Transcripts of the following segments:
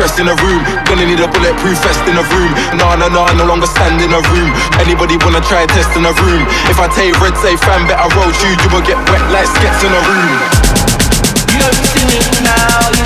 stress in a room. Gonna need a bulletproof vest in a room. Nah, nah, nah, no longer stand in a room. Anybody wanna try and test in a room? If I take red, say fan, better roll you. You will get wet like skets in a room. You don't see me now,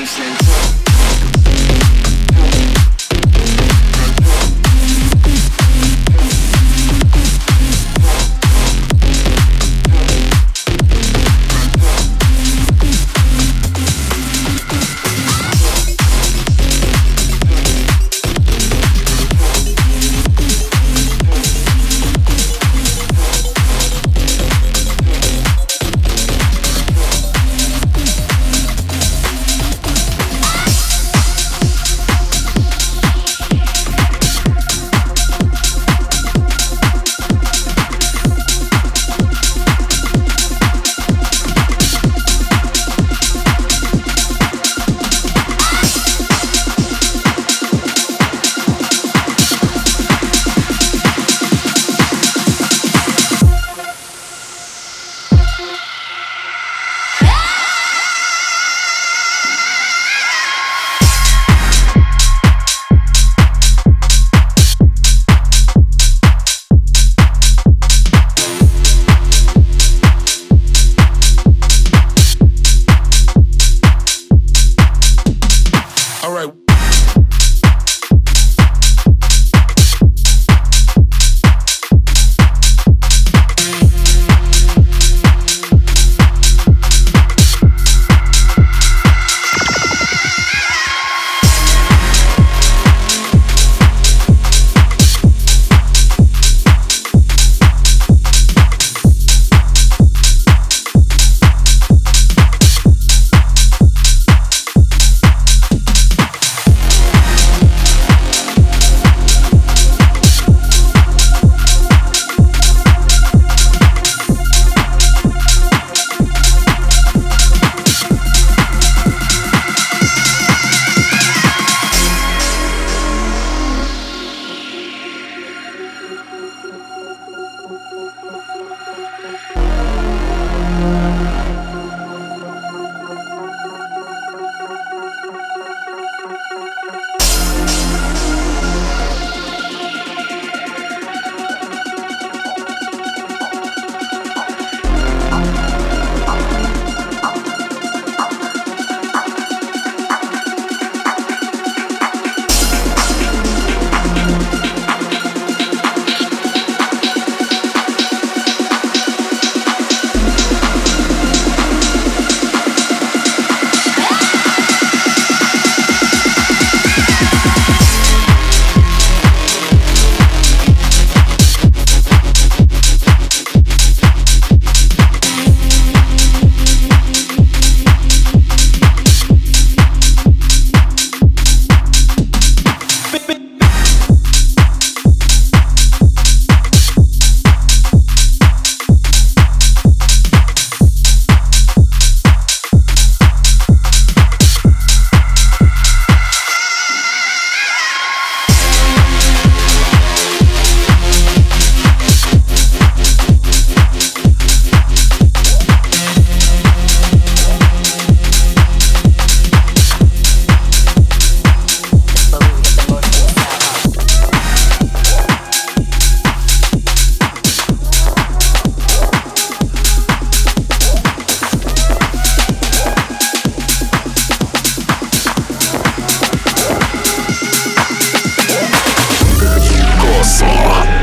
listening to.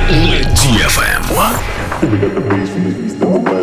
DFM. Here we got the breeze from the east the west.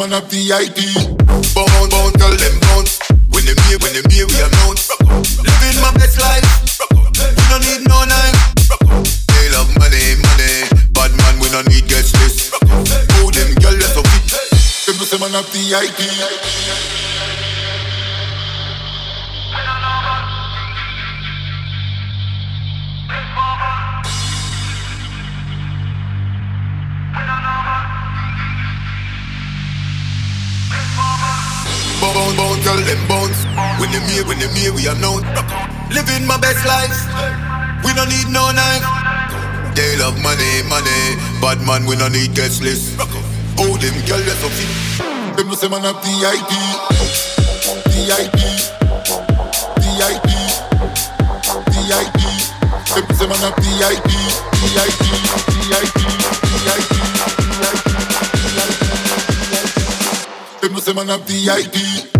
Man a VIP. Bound, bound, tell them bounce. When them here, when them here, we announce. Living my best life. We don't need no knife. They love money, money. Bad man, we don't need guest list. Oh, them girl, let's go fit. Them say man a VIP. bound, girl, them bounce. When them here, when them here, we are known. Living my best life. We don't need no knife. They love money, money. Bad man, we don't need guest list. Oh, them girl, that's up Them no say man a VIP. VIP. VIP. VIP. Them say man a VIP. VIP. VIP. VIP. Them no say man a VIP.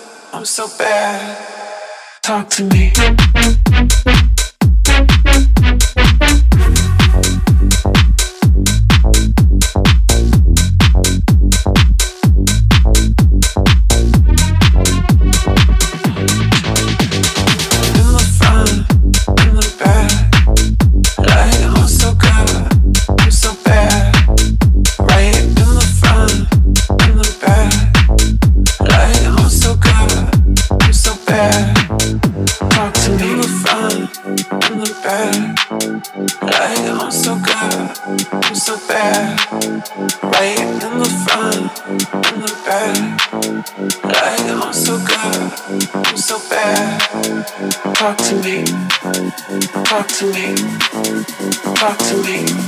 I'm so bad. Talk to me. Dance floor.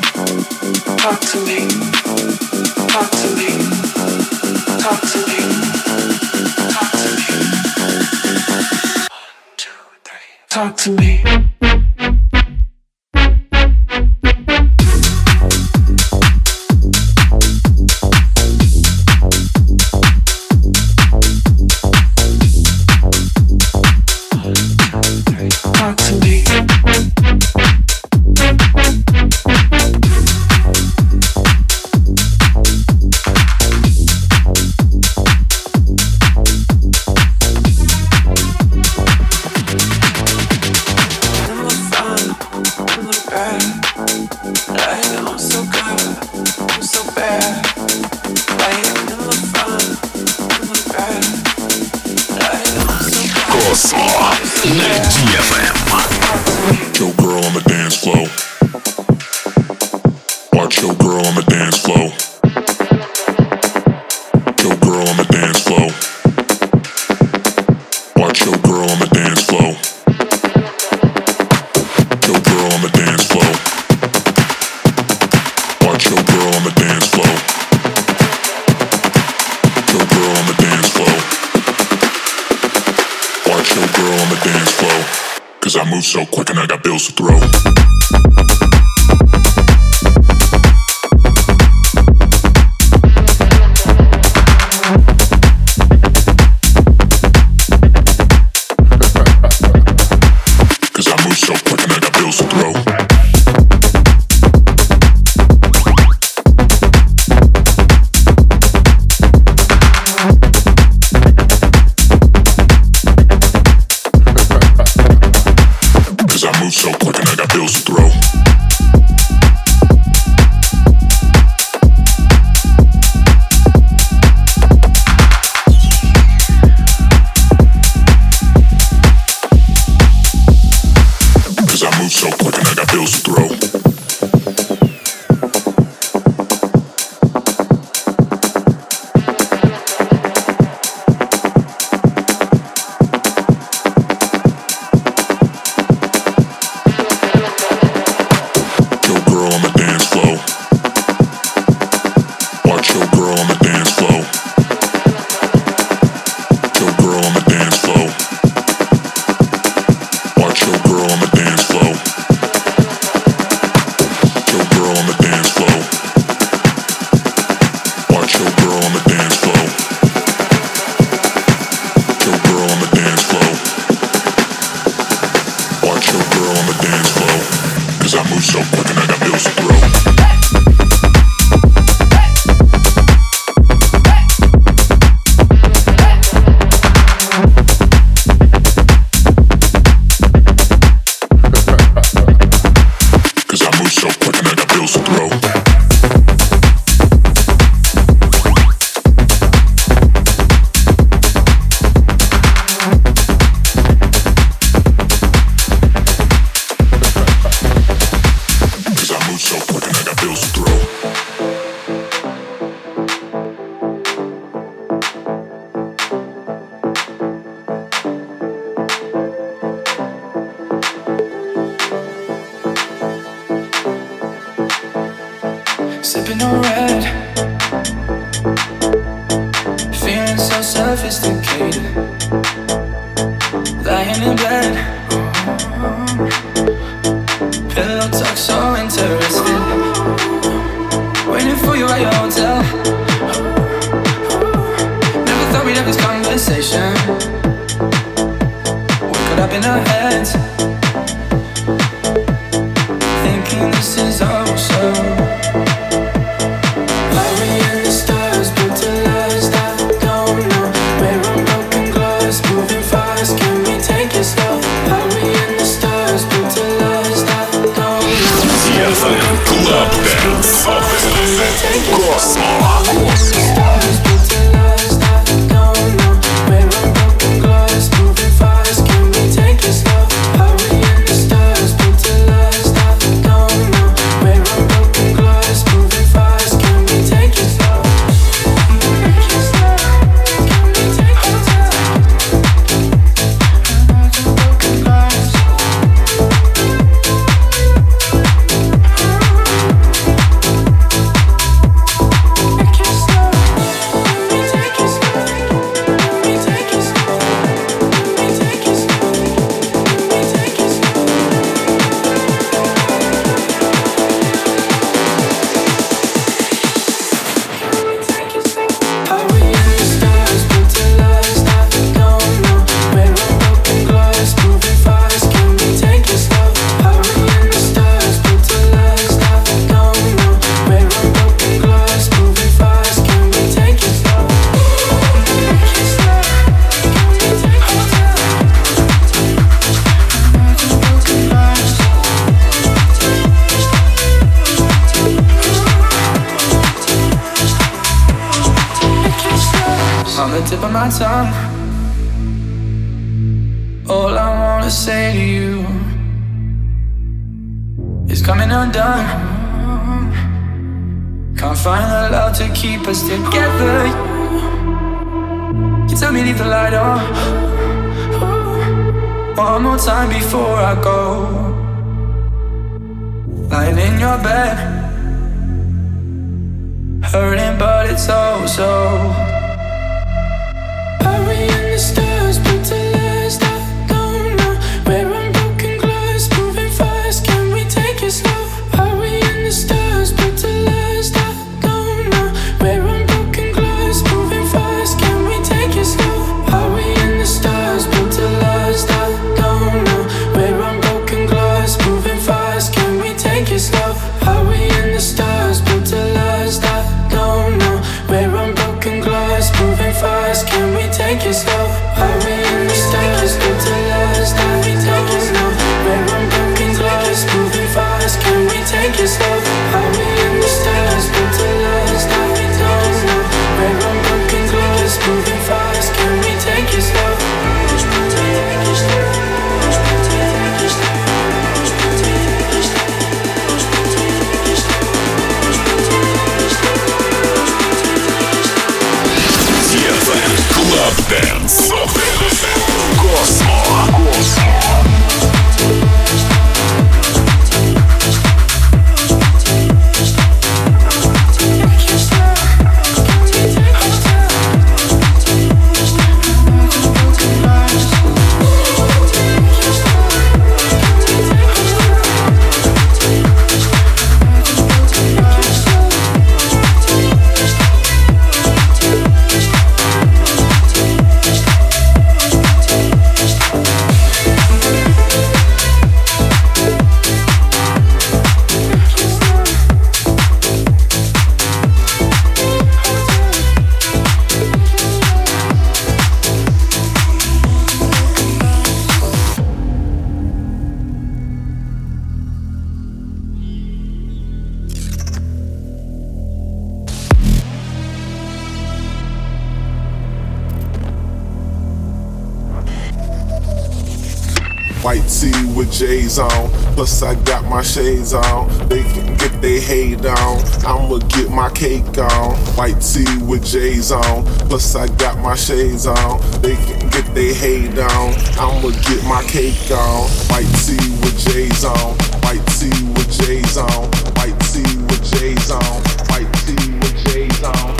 Tee with J's on, plus I got my shades on. They can get their hate on, I'ma get my cake on. White tee with J's on, plus I got my shades on. They can get their hate on, I'ma get my cake on. White tee with J's on, white tee with J's on, white tee with J's on, white tee with J's on.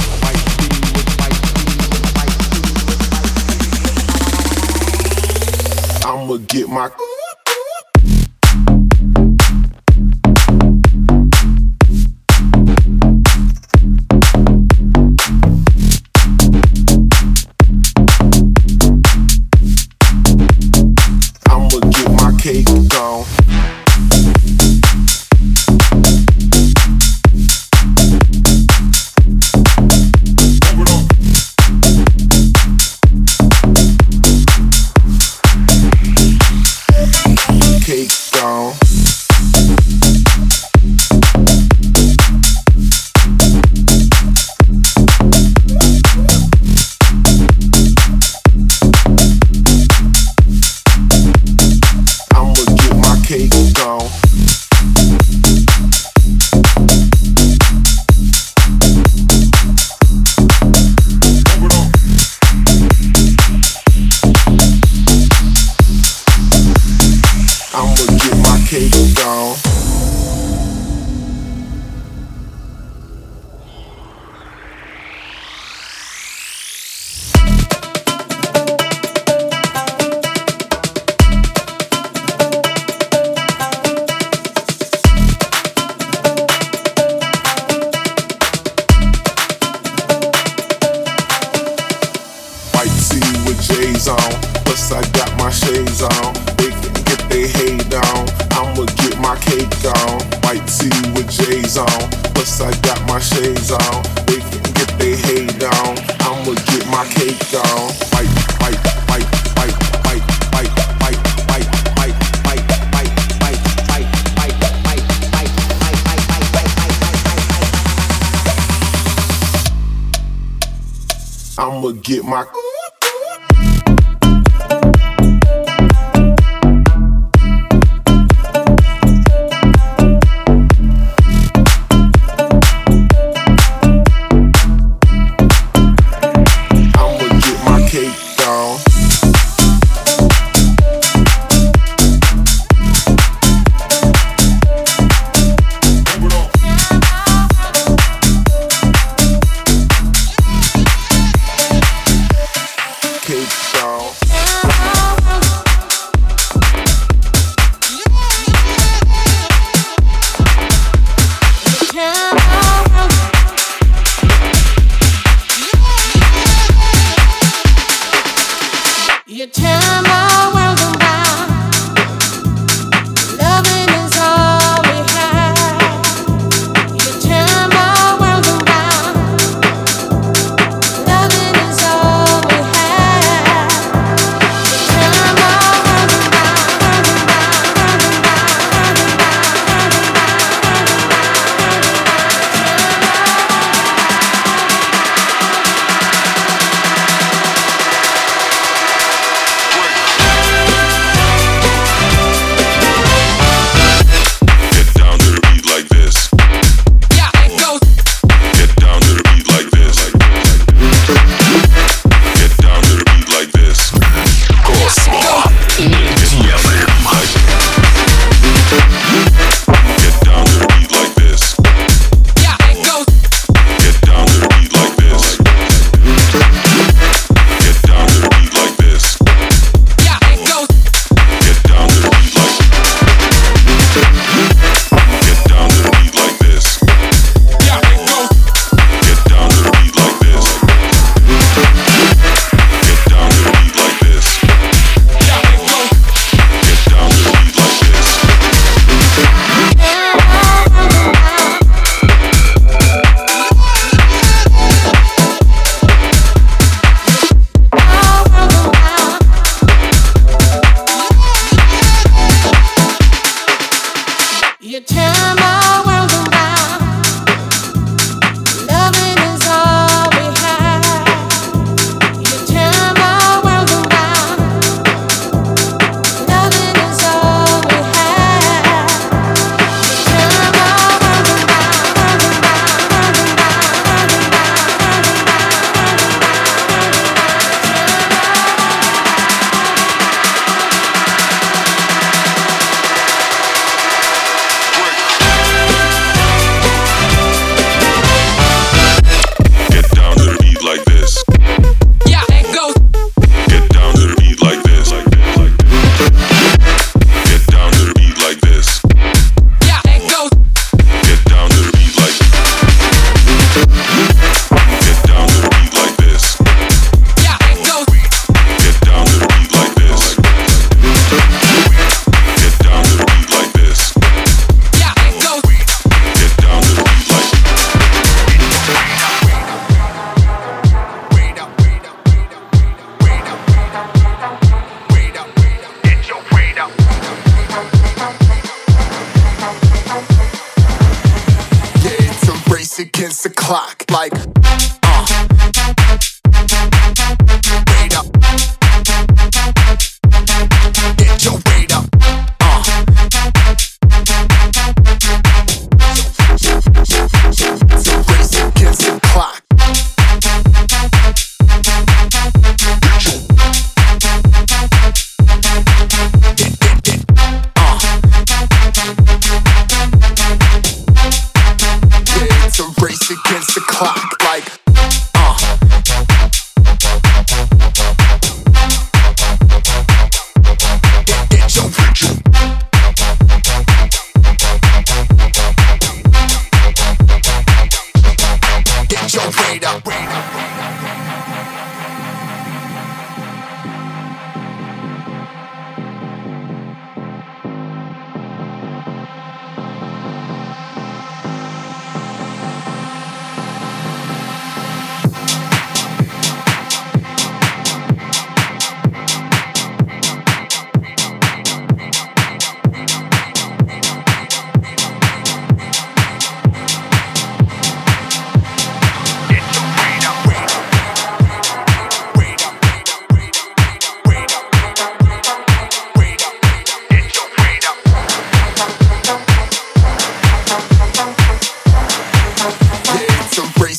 I'ma get my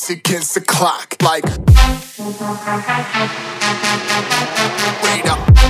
back to the front, up in up